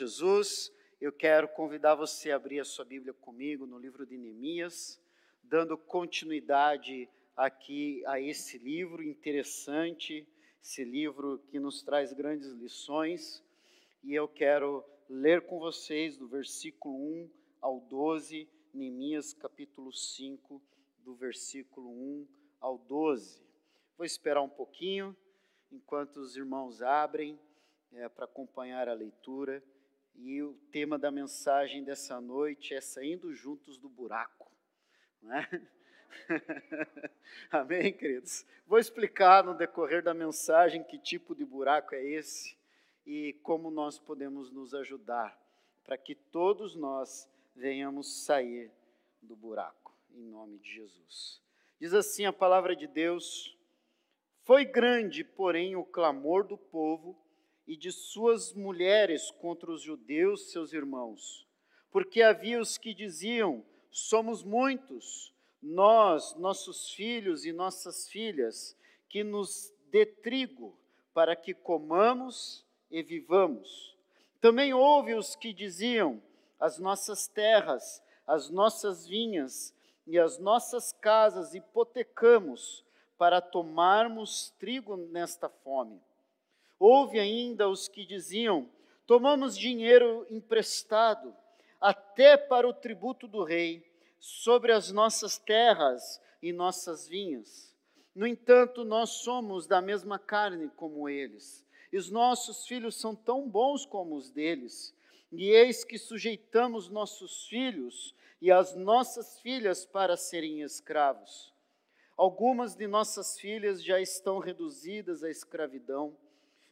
Jesus. Eu quero convidar você a abrir a sua Bíblia comigo no livro de Neemias, dando continuidade aqui a esse livro interessante, esse livro que nos traz grandes lições. E eu quero ler com vocês do versículo 1 ao 12, Neemias capítulo 5, do versículo 1 ao 12. Vou esperar um pouquinho enquanto os irmãos abrem é, para acompanhar a leitura. E o tema da mensagem dessa noite é Saindo Juntos do Buraco. Né? Amém, queridos? Vou explicar no decorrer da mensagem que tipo de buraco é esse e como nós podemos nos ajudar para que todos nós venhamos sair do buraco, em nome de Jesus. Diz assim a palavra de Deus: Foi grande, porém, o clamor do povo e de suas mulheres contra os judeus, seus irmãos, porque havia os que diziam: Somos muitos, nós, nossos filhos e nossas filhas, que nos dê trigo, para que comamos e vivamos. Também houve os que diziam: As nossas terras, as nossas vinhas e as nossas casas hipotecamos para tomarmos trigo nesta fome. Houve ainda os que diziam: tomamos dinheiro emprestado, até para o tributo do rei, sobre as nossas terras e nossas vinhas. No entanto, nós somos da mesma carne como eles, e os nossos filhos são tão bons como os deles. E eis que sujeitamos nossos filhos e as nossas filhas para serem escravos. Algumas de nossas filhas já estão reduzidas à escravidão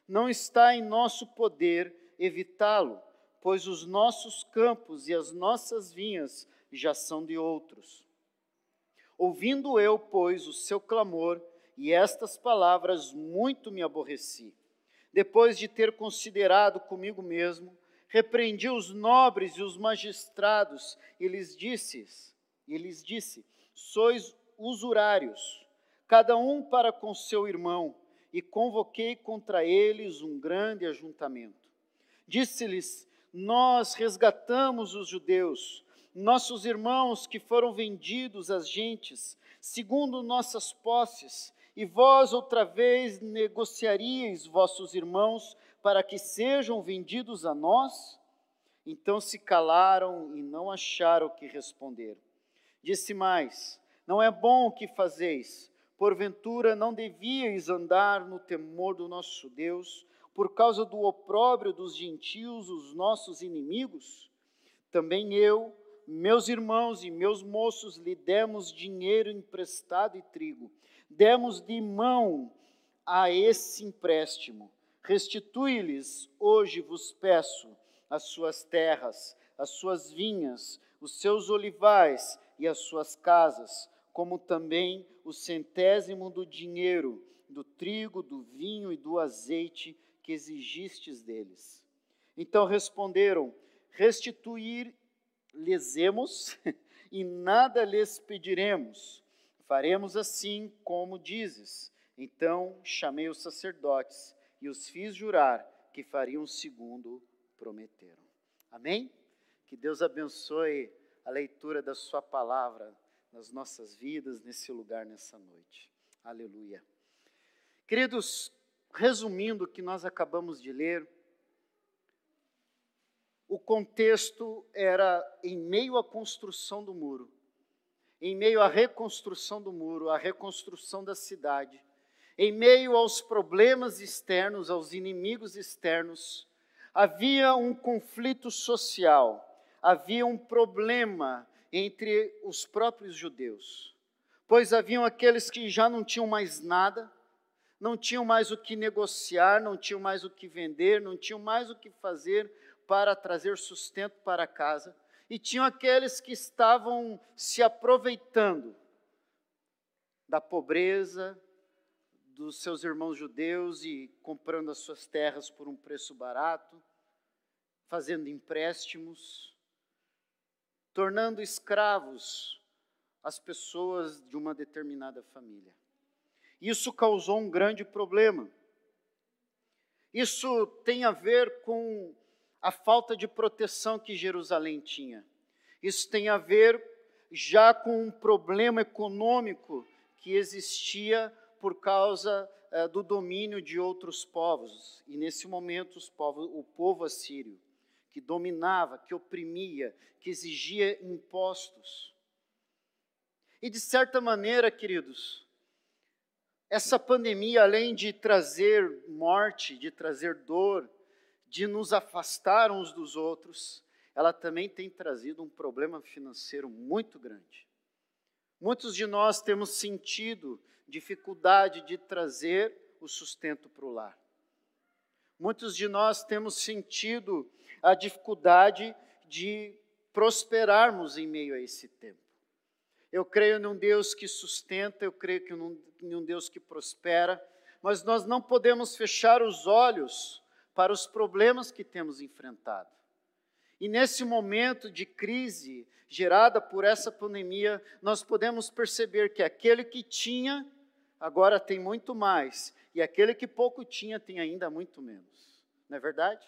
não está em nosso poder evitá-lo, pois os nossos campos e as nossas vinhas já são de outros. Ouvindo eu, pois, o seu clamor e estas palavras, muito me aborreci. Depois de ter considerado comigo mesmo, repreendi os nobres e os magistrados e lhes disse, e lhes disse: Sois usurários, cada um para com seu irmão e convoquei contra eles um grande ajuntamento. Disse-lhes: Nós resgatamos os judeus, nossos irmãos que foram vendidos às gentes, segundo nossas posses, e vós outra vez negociaríeis vossos irmãos para que sejam vendidos a nós? Então se calaram e não acharam o que responder. Disse mais: Não é bom o que fazeis Porventura não devíeis andar no temor do nosso Deus, por causa do opróbrio dos gentios, os nossos inimigos? Também eu, meus irmãos e meus moços, lhe demos dinheiro emprestado e trigo. Demos de mão a esse empréstimo. Restitui-lhes, hoje vos peço, as suas terras, as suas vinhas, os seus olivais e as suas casas como também o centésimo do dinheiro, do trigo, do vinho e do azeite que exigistes deles. Então responderam: Restituir-lhes-emos e nada lhes pediremos. Faremos assim como dizes. Então chamei os sacerdotes e os fiz jurar que fariam segundo prometeram. Amém? Que Deus abençoe a leitura da Sua palavra nas nossas vidas, nesse lugar, nessa noite. Aleluia. Queridos, resumindo o que nós acabamos de ler, o contexto era em meio à construção do muro, em meio à reconstrução do muro, à reconstrução da cidade, em meio aos problemas externos, aos inimigos externos, havia um conflito social, havia um problema entre os próprios judeus, pois haviam aqueles que já não tinham mais nada, não tinham mais o que negociar, não tinham mais o que vender, não tinham mais o que fazer para trazer sustento para casa, e tinham aqueles que estavam se aproveitando da pobreza dos seus irmãos judeus e comprando as suas terras por um preço barato, fazendo empréstimos tornando escravos as pessoas de uma determinada família. Isso causou um grande problema. Isso tem a ver com a falta de proteção que Jerusalém tinha. Isso tem a ver já com um problema econômico que existia por causa eh, do domínio de outros povos. E nesse momento, povos, o povo assírio, que dominava, que oprimia, que exigia impostos. E de certa maneira, queridos, essa pandemia, além de trazer morte, de trazer dor, de nos afastar uns dos outros, ela também tem trazido um problema financeiro muito grande. Muitos de nós temos sentido dificuldade de trazer o sustento para o lar. Muitos de nós temos sentido a dificuldade de prosperarmos em meio a esse tempo. Eu creio num Deus que sustenta, eu creio que num, num Deus que prospera, mas nós não podemos fechar os olhos para os problemas que temos enfrentado. E nesse momento de crise gerada por essa pandemia, nós podemos perceber que aquele que tinha, agora tem muito mais, e aquele que pouco tinha, tem ainda muito menos. Não é verdade?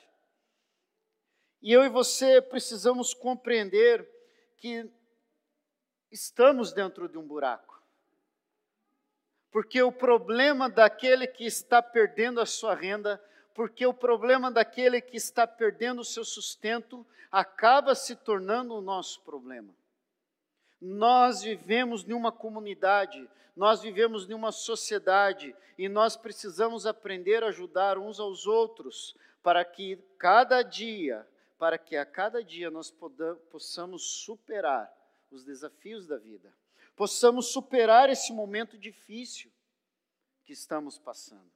E eu e você precisamos compreender que estamos dentro de um buraco. Porque o problema daquele que está perdendo a sua renda porque o problema daquele que está perdendo o seu sustento acaba se tornando o nosso problema. Nós vivemos em uma comunidade, nós vivemos em uma sociedade e nós precisamos aprender a ajudar uns aos outros para que cada dia, para que a cada dia nós possamos superar os desafios da vida, possamos superar esse momento difícil que estamos passando.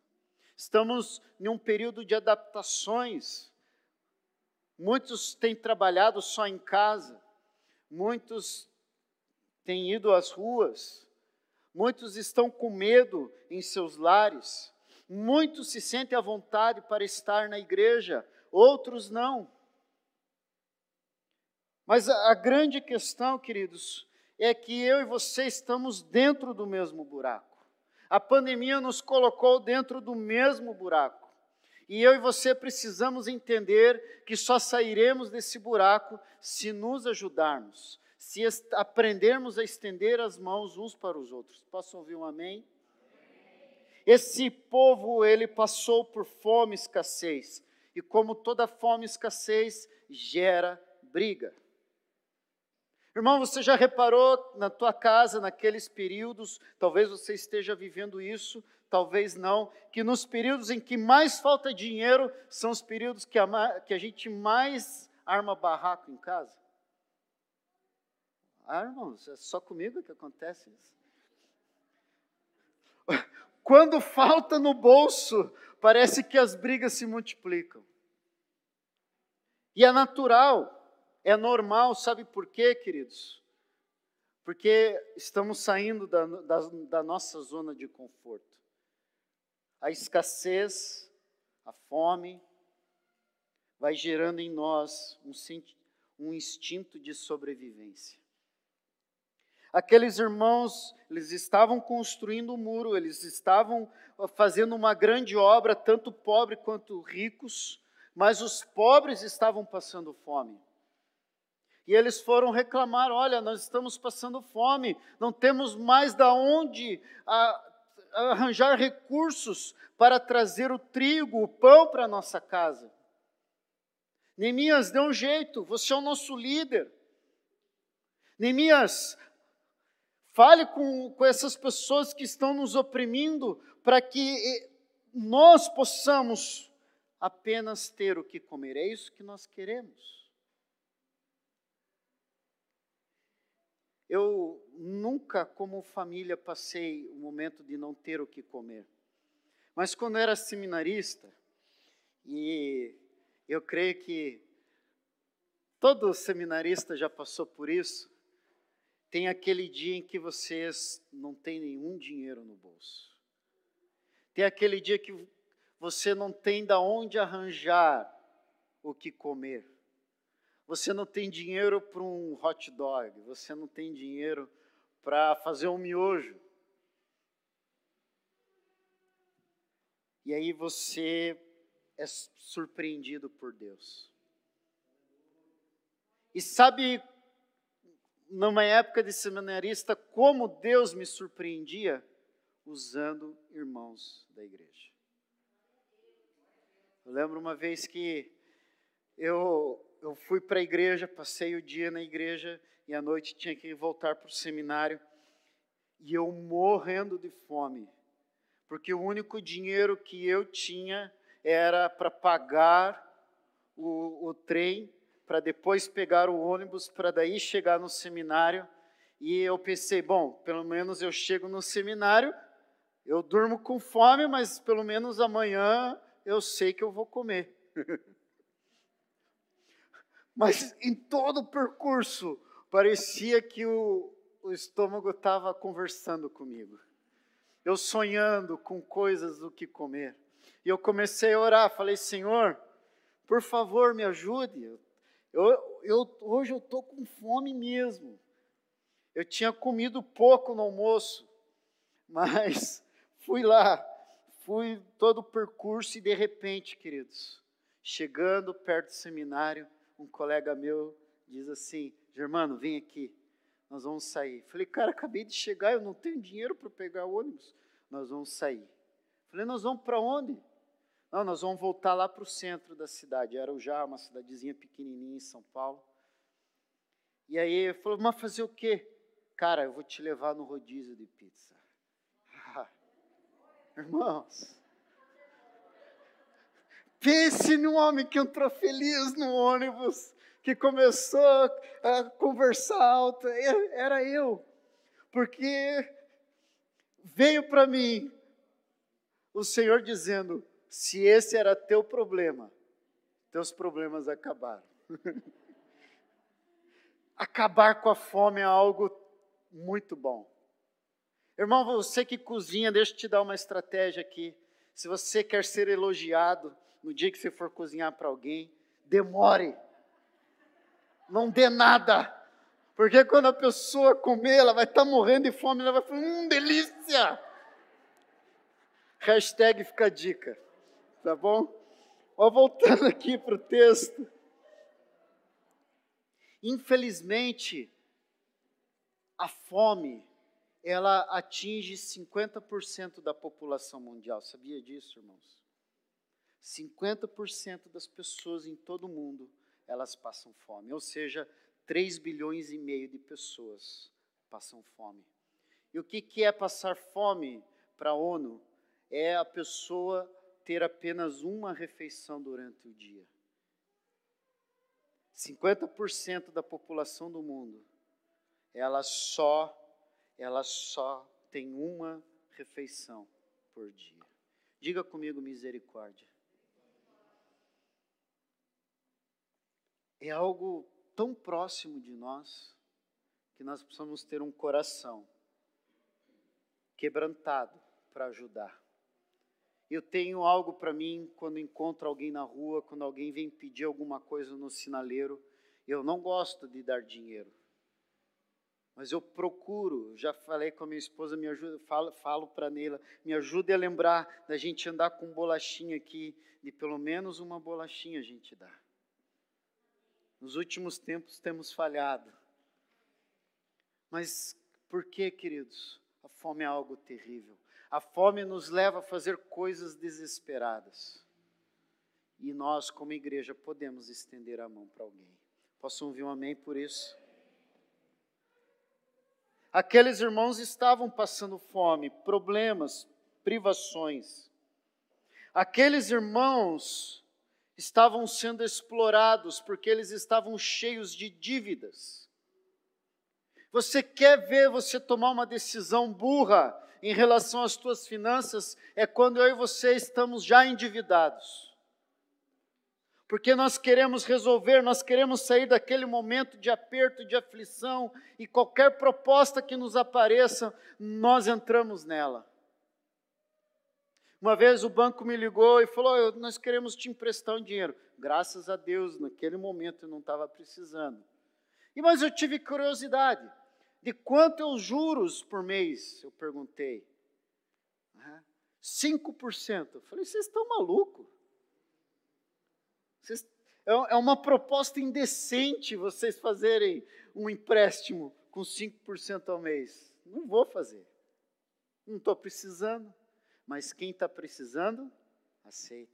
Estamos em um período de adaptações. Muitos têm trabalhado só em casa, muitos têm ido às ruas, muitos estão com medo em seus lares, muitos se sentem à vontade para estar na igreja, outros não. Mas a, grande questão, queridos, é que eu e você estamos dentro do mesmo buraco. A pandemia nos colocou dentro do mesmo buraco. E eu e você precisamos entender que só sairemos desse buraco se nos ajudarmos, se aprendermos a estender as mãos uns para os outros. Posso ouvir um amém? Esse povo, ele passou por fome e escassez. E como toda fome e escassez, gera briga. Irmão, você já reparou na tua casa, naqueles períodos, talvez você esteja vivendo isso, talvez não, que nos períodos em que mais falta dinheiro são os períodos que a, que a gente mais arma barraco em casa? Ah, irmãos, é só comigo que acontece isso. Quando falta no bolso, parece que as brigas se multiplicam. E é natural, é normal, sabe por quê, queridos? Porque estamos saindo da, da, da nossa zona de conforto. A escassez, a fome, vai gerando em nós um, um instinto de sobrevivência. Aqueles irmãos, eles estavam construindo o um muro, eles estavam fazendo uma grande obra, tanto pobre quanto ricos, mas os pobres estavam passando fome. E eles foram reclamar: olha, nós estamos passando fome, não temos mais da onde a, a arranjar recursos para trazer o trigo, o pão para a nossa casa. Neemias, dê um jeito, você é o nosso líder. Neemias, fale com, com essas pessoas que estão nos oprimindo, para que eh, nós possamos apenas ter o que comer. É isso que nós queremos. Eu nunca, como família, passei o momento de não ter o que comer. Mas quando era seminarista, e eu creio que todo seminarista já passou por isso, tem aquele dia em que vocês não têm nenhum dinheiro no bolso. Tem aquele dia que você não tem da onde arranjar o que comer. Você não tem dinheiro para um hot dog, você não tem dinheiro para fazer um miojo. E aí você é surpreendido por Deus. E sabe, numa época de seminarista, como Deus me surpreendia? Usando irmãos da igreja. Eu lembro uma vez que eu, eu fui para a igreja, passei o dia na igreja e à noite tinha que voltar para o seminário e eu morrendo de fome, porque o único dinheiro que eu tinha era para pagar o, o trem, para depois pegar o ônibus, para daí chegar no seminário. E eu pensei, bom, pelo menos eu chego no seminário, eu durmo com fome, mas pelo menos amanhã eu sei que eu vou comer. mas em todo o percurso, parecia que o, o estômago estava conversando comigo. Eu sonhando com coisas do que comer. E eu comecei a orar, falei, Senhor, por favor, me ajude. Eu, eu, hoje eu estou com fome mesmo. Eu tinha comido pouco no almoço, mas fui lá, fui todo o percurso e de repente, queridos, chegando perto do seminário, um colega meu diz assim: Germano, vem aqui, nós vamos sair. Falei, cara, acabei de chegar, eu não tenho dinheiro para pegar o ônibus. Nós vamos sair. Falei, nós vamos para onde? Não, nós vamos voltar lá para o centro da cidade. Era já uma cidadezinha pequenininha em São Paulo. E aí ele falou, mas fazer o quê? Cara, eu vou te levar no rodízio de pizza. irmãos, pense num homem que entrou feliz no ônibus, que começou a conversar alto. Era eu. Porque veio para mim o Senhor dizendo: se esse era teu problema, teus problemas acabaram. Acabar com a fome é algo muito bom. Irmão, você que cozinha, deixa eu te dar uma estratégia aqui. Se você quer ser elogiado no dia que você for cozinhar para alguém, demore. Não dê nada. Porque quando a pessoa comer, ela vai estar tá morrendo de fome, ela vai falar, hum, delícia! Hashtag fica a dica. Tá bom? Ó, voltando aqui para o texto. Infelizmente, a fome, ela atinge 50% da população mundial. Sabia disso, irmãos? 50% das pessoas em todo o mundo, elas passam fome. Ou seja, 3 bilhões e meio de pessoas passam fome. E o que, que é passar fome para a ONU? É a pessoa ter apenas uma refeição durante o dia. 50% da população do mundo, ela só ela só tem uma refeição por dia. Diga comigo misericórdia. É algo tão próximo de nós que nós precisamos ter um coração quebrantado para ajudar. Eu tenho algo para mim quando encontro alguém na rua, quando alguém vem pedir alguma coisa no sinaleiro. Eu não gosto de dar dinheiro. Mas eu procuro, já falei com a minha esposa, me ajuda, falo, falo para Neila, me ajude a lembrar da gente andar com bolachinha aqui, de pelo menos uma bolachinha a gente dá. Nos últimos tempos temos falhado. Mas por que, queridos? A fome é algo terrível. A fome nos leva a fazer coisas desesperadas. E nós, como igreja, podemos estender a mão para alguém. Posso ouvir um amém por isso? Aqueles irmãos estavam passando fome, problemas, privações. Aqueles irmãos estavam sendo explorados porque eles estavam cheios de dívidas. Você quer ver você tomar uma decisão burra em relação às tuas finanças é quando eu e você estamos já endividados. Porque nós queremos resolver, nós queremos sair daquele momento de aperto, de aflição, e qualquer proposta que nos apareça, nós entramos nela. Uma vez o banco me ligou e falou: Nós queremos te emprestar um dinheiro. Graças a Deus, naquele momento eu não estava precisando. E mas eu tive curiosidade. De quanto é os juros por mês? Eu perguntei. 5%. Eu falei, vocês estão malucos. Vocês... É, é uma proposta indecente vocês fazerem um empréstimo com 5% ao mês. Não vou fazer. Não estou precisando. Mas quem está precisando, aceita.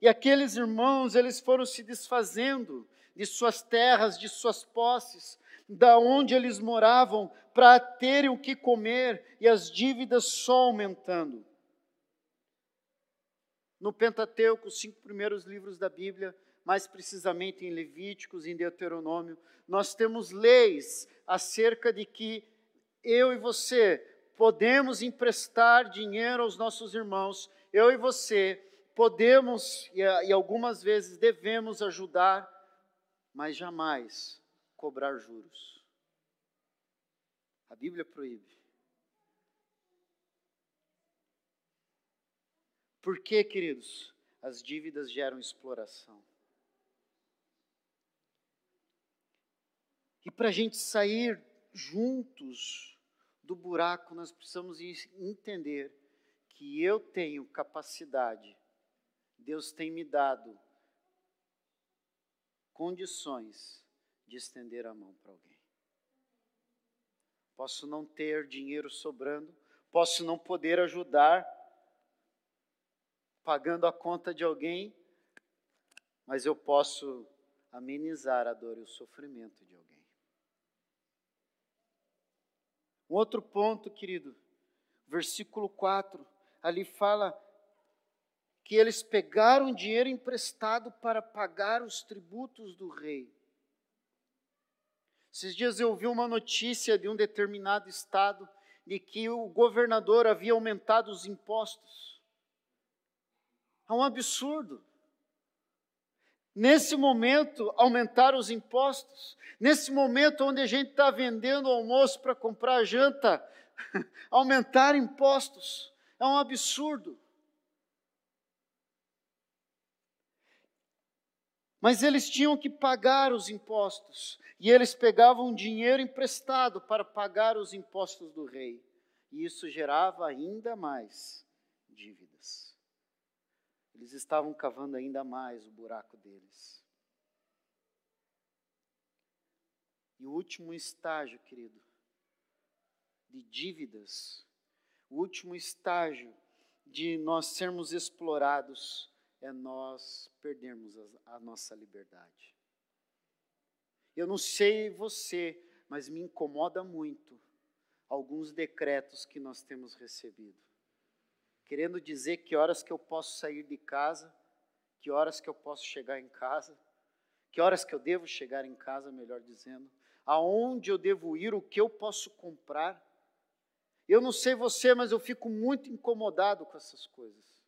E aqueles irmãos, eles foram se desfazendo de suas terras, de suas posses, da onde eles moravam, para terem o que comer e as dívidas só aumentando. No Pentateuco, os cinco primeiros livros da Bíblia, mais precisamente em Levíticos em Deuteronômio, nós temos leis acerca de que eu e você podemos emprestar dinheiro aos nossos irmãos, eu e você podemos e, algumas vezes devemos ajudar, mas jamais cobrar juros. A Bíblia proíbe. Por que, queridos? As dívidas geram exploração. E para a gente sair juntos do buraco, nós precisamos entender que eu tenho capacidade, Deus tem me dado condições de estender a mão para alguém. Posso não ter dinheiro sobrando, posso não poder ajudar pagando a conta de alguém, mas eu posso amenizar a dor e o sofrimento de alguém. Um outro ponto, querido, versículo 4, ali fala que eles pegaram dinheiro emprestado para pagar os tributos do rei. Esses dias eu ouvi uma notícia de um determinado estado de que o governador havia aumentado os impostos. É um absurdo. Nesse momento, aumentar os impostos. Nesse momento, onde a gente está vendendo almoço para comprar janta, aumentar impostos. É um absurdo. Mas eles tinham que pagar os impostos. E eles pegavam dinheiro emprestado para pagar os impostos do rei. E isso gerava ainda mais dívidas. Eles estavam cavando ainda mais o buraco deles. E o último estágio, querido, de dívidas, o último estágio de nós sermos explorados é nós perdermos a, a nossa liberdade. Eu não sei você, mas me incomoda muito alguns decretos que nós temos recebido querendo dizer que horas que eu posso sair de casa, que horas que eu posso chegar em casa, que horas que eu devo chegar em casa, melhor dizendo, aonde eu devo ir, o que eu posso comprar. Eu não sei você, mas eu fico muito incomodado com essas coisas.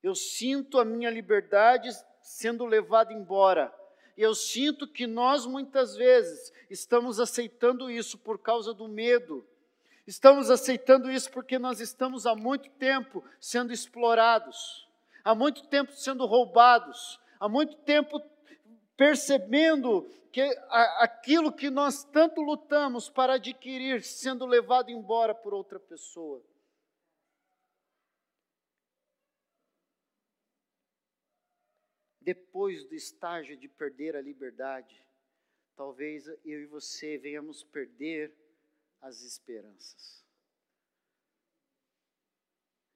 Eu sinto a minha liberdade sendo levada embora. Eu sinto que nós muitas vezes estamos aceitando isso por causa do medo, Estamos aceitando isso porque nós estamos há muito tempo sendo explorados, há muito tempo sendo roubados, há muito tempo percebendo que aquilo que nós tanto lutamos para adquirir sendo levado embora por outra pessoa. Depois do estágio de perder a liberdade, talvez eu e você venhamos perder as esperanças.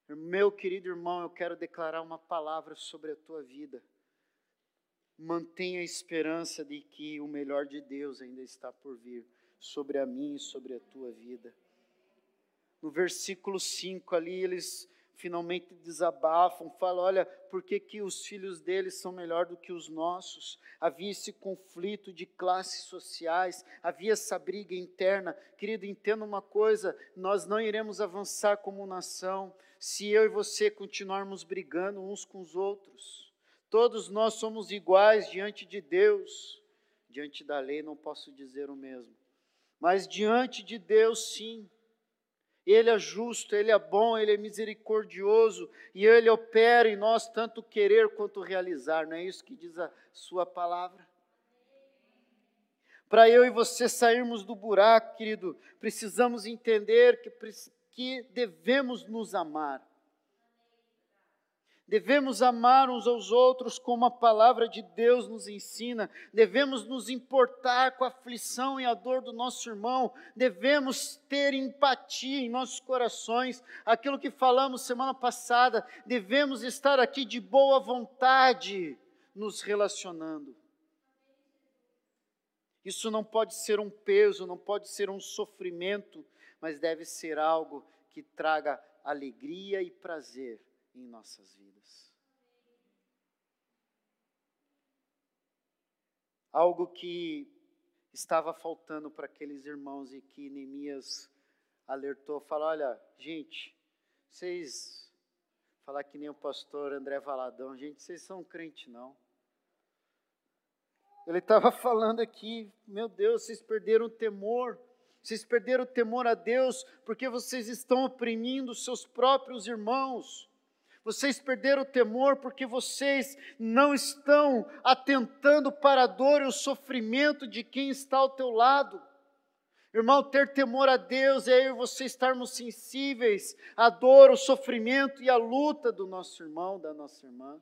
Meu querido irmão, eu quero declarar uma palavra sobre a tua vida. Mantenha a esperança de que o melhor de Deus ainda está por vir sobre a mim e sobre a tua vida. No versículo 5 ali, eles finalmente desabafam, falam: olha, por que, que os filhos deles são melhor do que os nossos? Havia esse conflito de classes sociais, havia essa briga interna. Querido, entenda uma coisa: nós não iremos avançar como nação se eu e você continuarmos brigando uns com os outros. Todos nós somos iguais diante de Deus. Diante da lei não posso dizer o mesmo, mas diante de Deus, sim. Ele é justo, Ele é bom, Ele é misericordioso e Ele opera em nós tanto querer quanto realizar, não é isso que diz a Sua palavra? Para eu e você sairmos do buraco, querido, precisamos entender que, que devemos nos amar. Devemos amar uns aos outros como a palavra de Deus nos ensina, devemos nos importar com a aflição e a dor do nosso irmão, devemos ter empatia em nossos corações, aquilo que falamos semana passada, devemos estar aqui de boa vontade nos relacionando. Isso não pode ser um peso, não pode ser um sofrimento, mas deve ser algo que traga alegria e prazer em nossas vidas. Algo que estava faltando para aqueles irmãos e que Neemias alertou, falou: olha, gente, vocês falar que nem o pastor André Valadão, gente, vocês são crente não. Ele estava falando aqui, meu Deus, vocês perderam o temor. Vocês perderam o temor a Deus porque vocês estão oprimindo seus próprios irmãos. Vocês perderam o temor porque vocês não estão atentando para a dor e o sofrimento de quem está ao teu lado. Irmão, ter temor a Deus é eu e você estarmos sensíveis à dor, ao sofrimento e à luta do nosso irmão, da nossa irmã.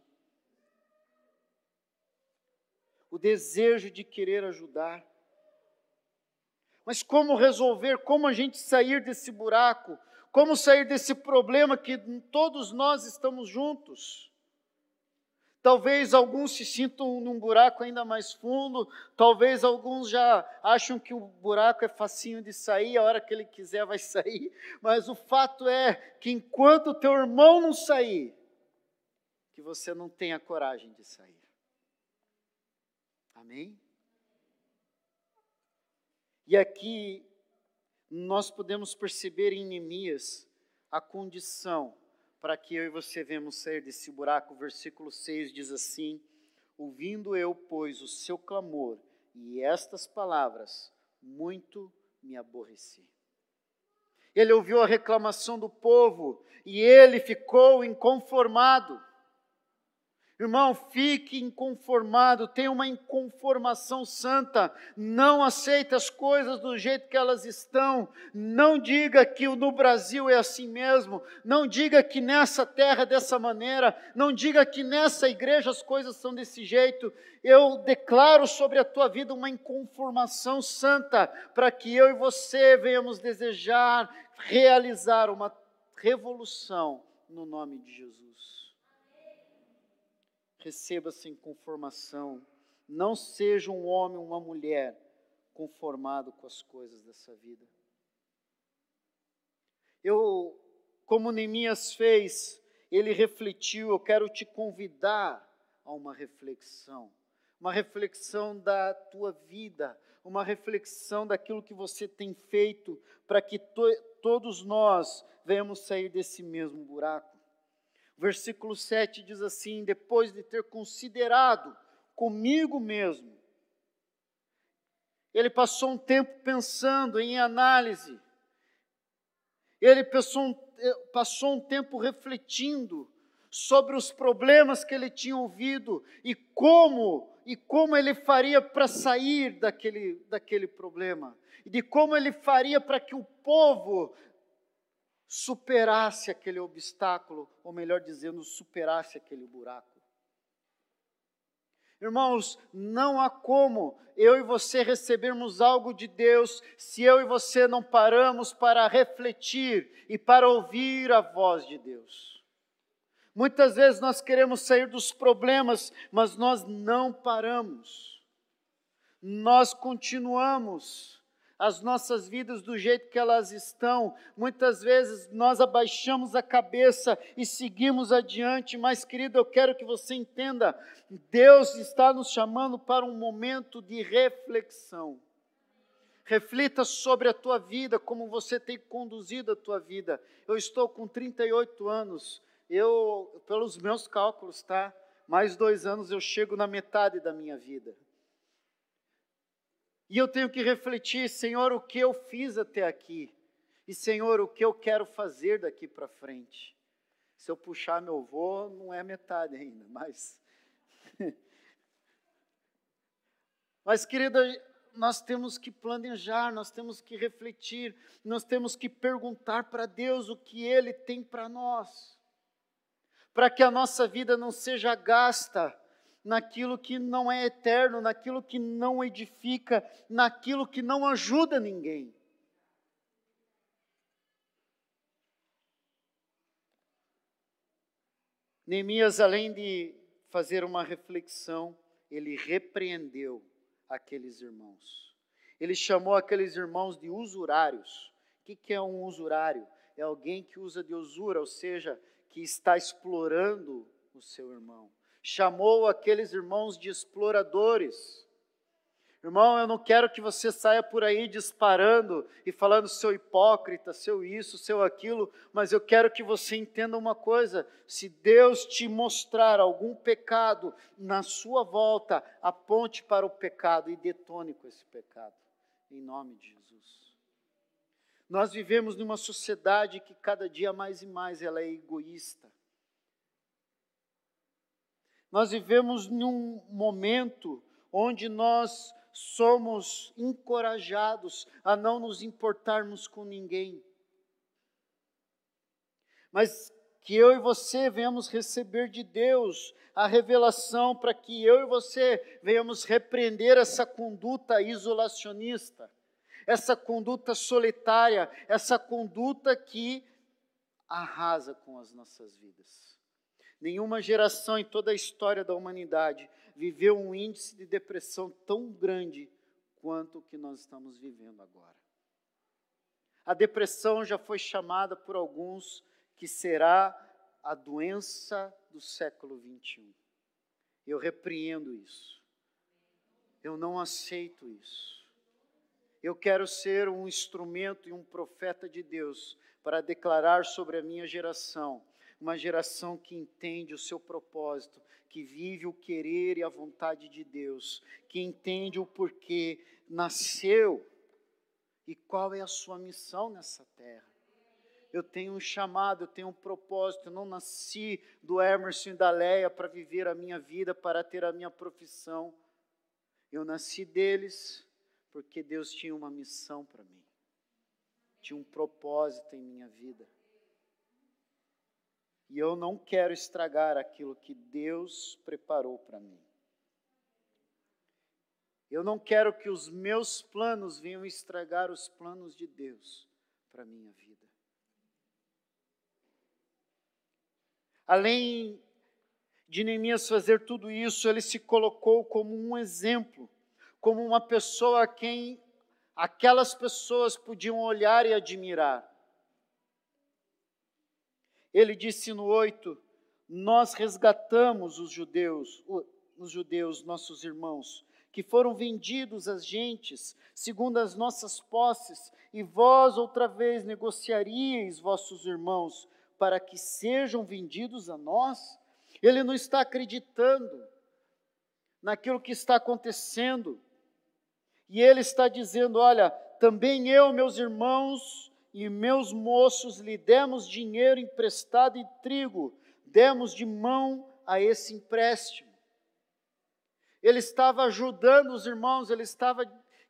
O desejo de querer ajudar. Mas como resolver, como a gente sair desse buraco? Como sair desse problema que todos nós estamos juntos? Talvez alguns se sintam num buraco ainda mais fundo, talvez alguns já acham que o buraco é facinho de sair, a hora que ele quiser vai sair, mas o fato é que enquanto o teu irmão não sair, que você não tenha coragem de sair. Amém? E aqui nós podemos perceber em Neemias a condição para que eu e você venhamos sair desse buraco. O versículo 6 diz assim: Ouvindo eu, pois, o seu clamor e estas palavras, muito me aborreci. Ele ouviu a reclamação do povo e ele ficou inconformado. Irmão, fique inconformado, tenha uma inconformação santa, não aceite as coisas do jeito que elas estão, não diga que no Brasil é assim mesmo, não diga que nessa terra é dessa maneira, não diga que nessa igreja as coisas são desse jeito. Eu declaro sobre a tua vida uma inconformação santa, para que eu e você venhamos desejar realizar uma revolução no nome de Jesus receba sem conformação. Não seja um homem ou uma mulher conformado com as coisas dessa vida. Eu, como Neemias fez, ele refletiu, eu quero te convidar a uma reflexão. Uma reflexão da tua vida, uma reflexão daquilo que você tem feito para que to todos nós venhamos sair desse mesmo buraco. Versículo 7 diz assim: depois de ter considerado comigo mesmo, ele passou um tempo pensando em análise, ele passou um, eh, passou um tempo refletindo sobre os problemas que ele tinha ouvido e como e como ele faria para sair daquele, daquele problema, e de como ele faria para que o povo superasse aquele obstáculo, ou melhor dizendo, superasse aquele buraco. Irmãos, não há como eu e você recebermos algo de Deus se eu e você não paramos para refletir e para ouvir a voz de Deus. Muitas vezes nós queremos sair dos problemas, mas nós não paramos. Nós continuamos as nossas vidas do jeito que elas estão. Muitas vezes nós abaixamos a cabeça e seguimos adiante, mas querido, eu quero que você entenda: Deus está nos chamando para um momento de reflexão. Reflita sobre a tua vida, como você tem conduzido a tua vida. Eu estou com 38 anos, eu, pelos meus cálculos, tá? Mais dois anos eu chego na metade da minha vida. E eu tenho que refletir, Senhor, o que eu fiz até aqui. E, Senhor, o que eu quero fazer daqui para frente. Se eu puxar meu voo, não é metade ainda, mas. mas, querida, nós temos que planejar, nós temos que refletir, nós temos que perguntar para Deus o que Ele tem para nós. para que a nossa vida não seja gasta naquilo que não é eterno, naquilo que não edifica, naquilo que não ajuda ninguém. Neemias, além de fazer uma reflexão, ele repreendeu aqueles irmãos. Ele chamou aqueles irmãos de usurários. O que é um usurário? É alguém que usa de usura, ou seja, que está explorando o seu irmão. Chamou aqueles irmãos de exploradores. Irmão, eu não quero que você saia por aí disparando e falando seu hipócrita, seu isso, seu aquilo, mas eu quero que você entenda uma coisa: se Deus te mostrar algum pecado na sua volta, aponte para o pecado e detone com esse pecado, em nome de Jesus. Nós vivemos numa sociedade que cada dia mais e mais ela é egoísta. Nós vivemos num momento onde nós somos encorajados a não nos importarmos com ninguém. Mas que eu e você venhamos receber de Deus a revelação para que eu e você venhamos repreender essa conduta isolacionista, essa conduta solitária, essa conduta que arrasa com as nossas vidas. Nenhuma geração em toda a história da humanidade viveu um índice de depressão tão grande quanto o que nós estamos vivendo agora. A depressão já foi chamada por alguns que será a doença do século 21. Eu repreendo isso. Eu não aceito isso. Eu quero ser um instrumento e um profeta de Deus para declarar sobre a minha geração uma geração que entende o seu propósito, que vive o querer e a vontade de Deus, que entende o porquê nasceu e qual é a sua missão nessa terra. Eu tenho um chamado, eu tenho um propósito. Eu não nasci do Emerson e da Leia para viver a minha vida, para ter a minha profissão. Eu nasci deles porque Deus tinha uma missão para mim, tinha um propósito em minha vida. E eu não quero estragar aquilo que Deus preparou para mim. Eu não quero que os meus planos venham estragar os planos de Deus para a minha vida. Além de Neemias fazer tudo isso, ele se colocou como um exemplo, como uma pessoa a quem aquelas pessoas podiam olhar e admirar. Ele disse no 8: Nós resgatamos os judeus, os judeus, nossos irmãos, que foram vendidos às gentes, segundo as nossas posses, e vós outra vez negociaríeis vossos irmãos, para que sejam vendidos a nós? Ele não está acreditando naquilo que está acontecendo. E ele está dizendo: Olha, também eu, meus irmãos, e meus moços lhe demos dinheiro emprestado e trigo, demos de mão a esse empréstimo. Ele estava ajudando os irmãos, ele estava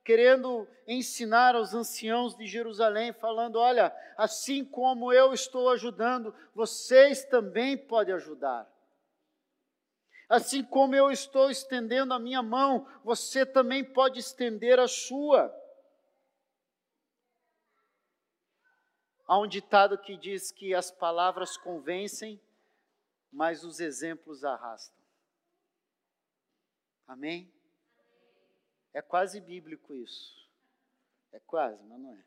querendo ensinar aos anciãos de Jerusalém, falando: olha, assim como eu estou ajudando, vocês também podem ajudar. Assim como eu estou estendendo a minha mão, você também pode estender a sua. Há um ditado que diz que as palavras convencem, mas os exemplos arrastam. Amém? É quase bíblico isso. É quase, mas não é.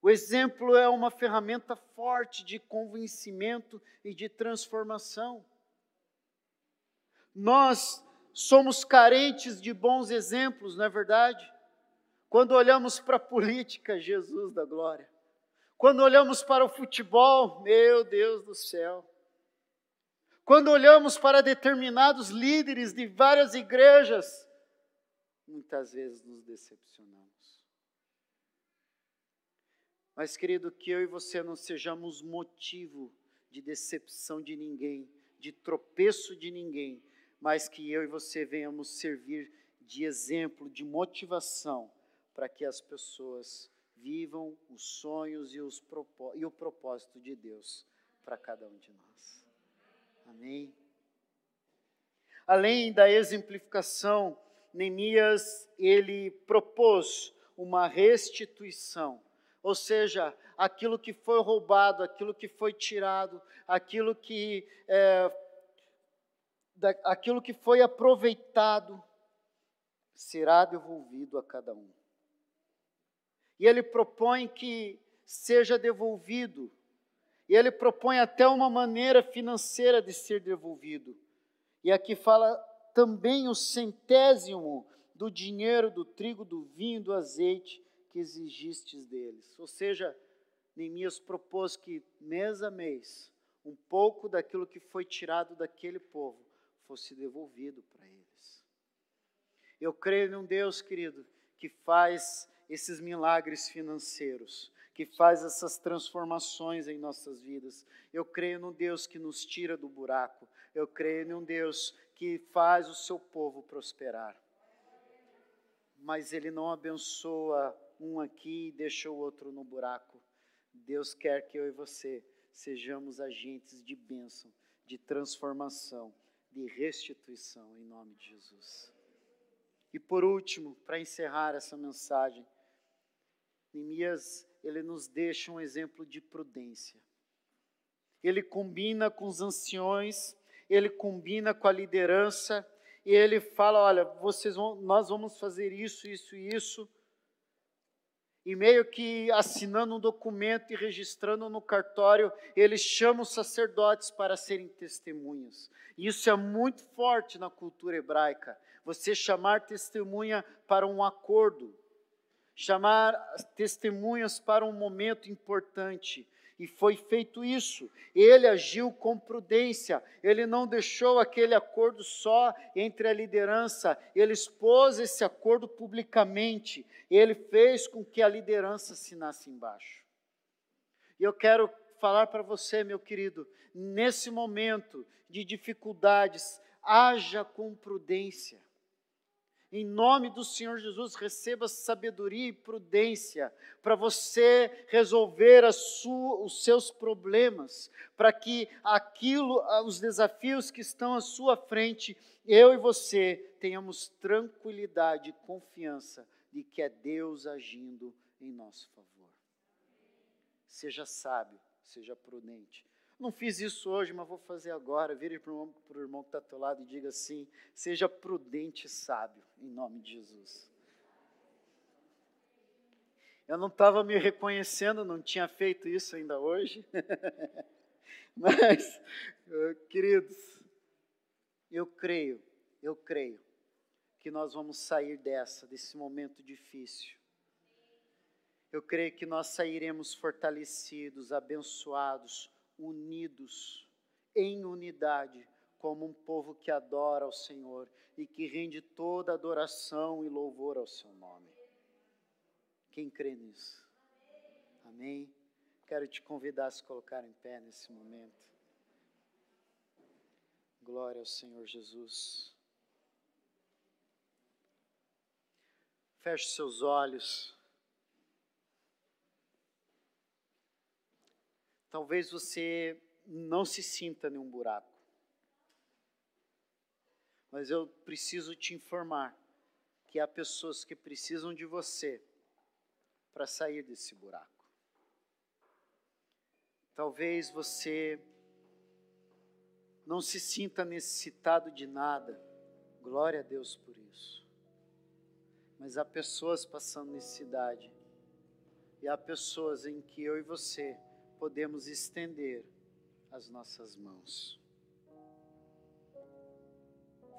O exemplo é uma ferramenta forte de convencimento e de transformação. Nós somos carentes de bons exemplos, não é verdade? Quando olhamos para a política, Jesus da glória. Quando olhamos para o futebol, meu Deus do céu. Quando olhamos para determinados líderes de várias igrejas, muitas vezes nos decepcionamos. Mas, querido, que eu e você não sejamos motivo de decepção de ninguém, de tropeço de ninguém, mas que eu e você venhamos servir de exemplo, de motivação para que as pessoas vivam os sonhos e, os e o propósito de Deus para cada um de nós. Amém. Além da exemplificação, Neemias ele propôs uma restituição, ou seja, aquilo que foi roubado, aquilo que foi tirado, aquilo que é, da, aquilo que foi aproveitado será devolvido a cada um. E ele propõe que seja devolvido. E ele propõe até uma maneira financeira de ser devolvido. E aqui fala também o centésimo do dinheiro, do trigo, do vinho, do azeite que exigistes deles. Ou seja, Neemias propôs que mês a mês, um pouco daquilo que foi tirado daquele povo fosse devolvido para eles. Eu creio num Deus, querido, que faz esses milagres financeiros, que faz essas transformações em nossas vidas. Eu creio num Deus que nos tira do buraco. Eu creio num Deus que faz o seu povo prosperar. Mas Ele não abençoa um aqui e deixa o outro no buraco. Deus quer que eu e você sejamos agentes de bênção, de transformação, de restituição em nome de Jesus. E por último, para encerrar essa mensagem, Neemias, ele nos deixa um exemplo de prudência. Ele combina com os anciões, ele combina com a liderança, e ele fala: olha, vocês vão, nós vamos fazer isso, isso e isso e meio que assinando um documento e registrando no cartório, ele chama os sacerdotes para serem testemunhas. E isso é muito forte na cultura hebraica. Você chamar testemunha para um acordo, chamar testemunhas para um momento importante. E foi feito isso. Ele agiu com prudência. Ele não deixou aquele acordo só entre a liderança. Ele expôs esse acordo publicamente. Ele fez com que a liderança assinasse embaixo. E eu quero falar para você, meu querido, nesse momento de dificuldades, haja com prudência. Em nome do Senhor Jesus, receba sabedoria e prudência para você resolver sua, os seus problemas, para que aquilo, os desafios que estão à sua frente, eu e você tenhamos tranquilidade e confiança de que é Deus agindo em nosso favor. Seja sábio, seja prudente. Não fiz isso hoje, mas vou fazer agora. Vire para o irmão, que está ao teu lado e diga assim: seja prudente e sábio, em nome de Jesus. Eu não estava me reconhecendo, não tinha feito isso ainda hoje. mas, queridos, eu creio, eu creio que nós vamos sair dessa, desse momento difícil. Eu creio que nós sairemos fortalecidos, abençoados, unidos, em unidade, como um povo que adora ao Senhor e que rende toda adoração e louvor ao seu nome. Quem crê nisso? Amém? Quero te convidar a se colocar em pé nesse momento. Glória ao Senhor Jesus. Feche seus olhos. Talvez você não se sinta em um buraco. Mas eu preciso te informar que há pessoas que precisam de você para sair desse buraco. Talvez você não se sinta necessitado de nada, glória a Deus por isso. Mas há pessoas passando necessidade, e há pessoas em que eu e você podemos estender as nossas mãos.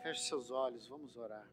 Feche seus olhos, vamos orar.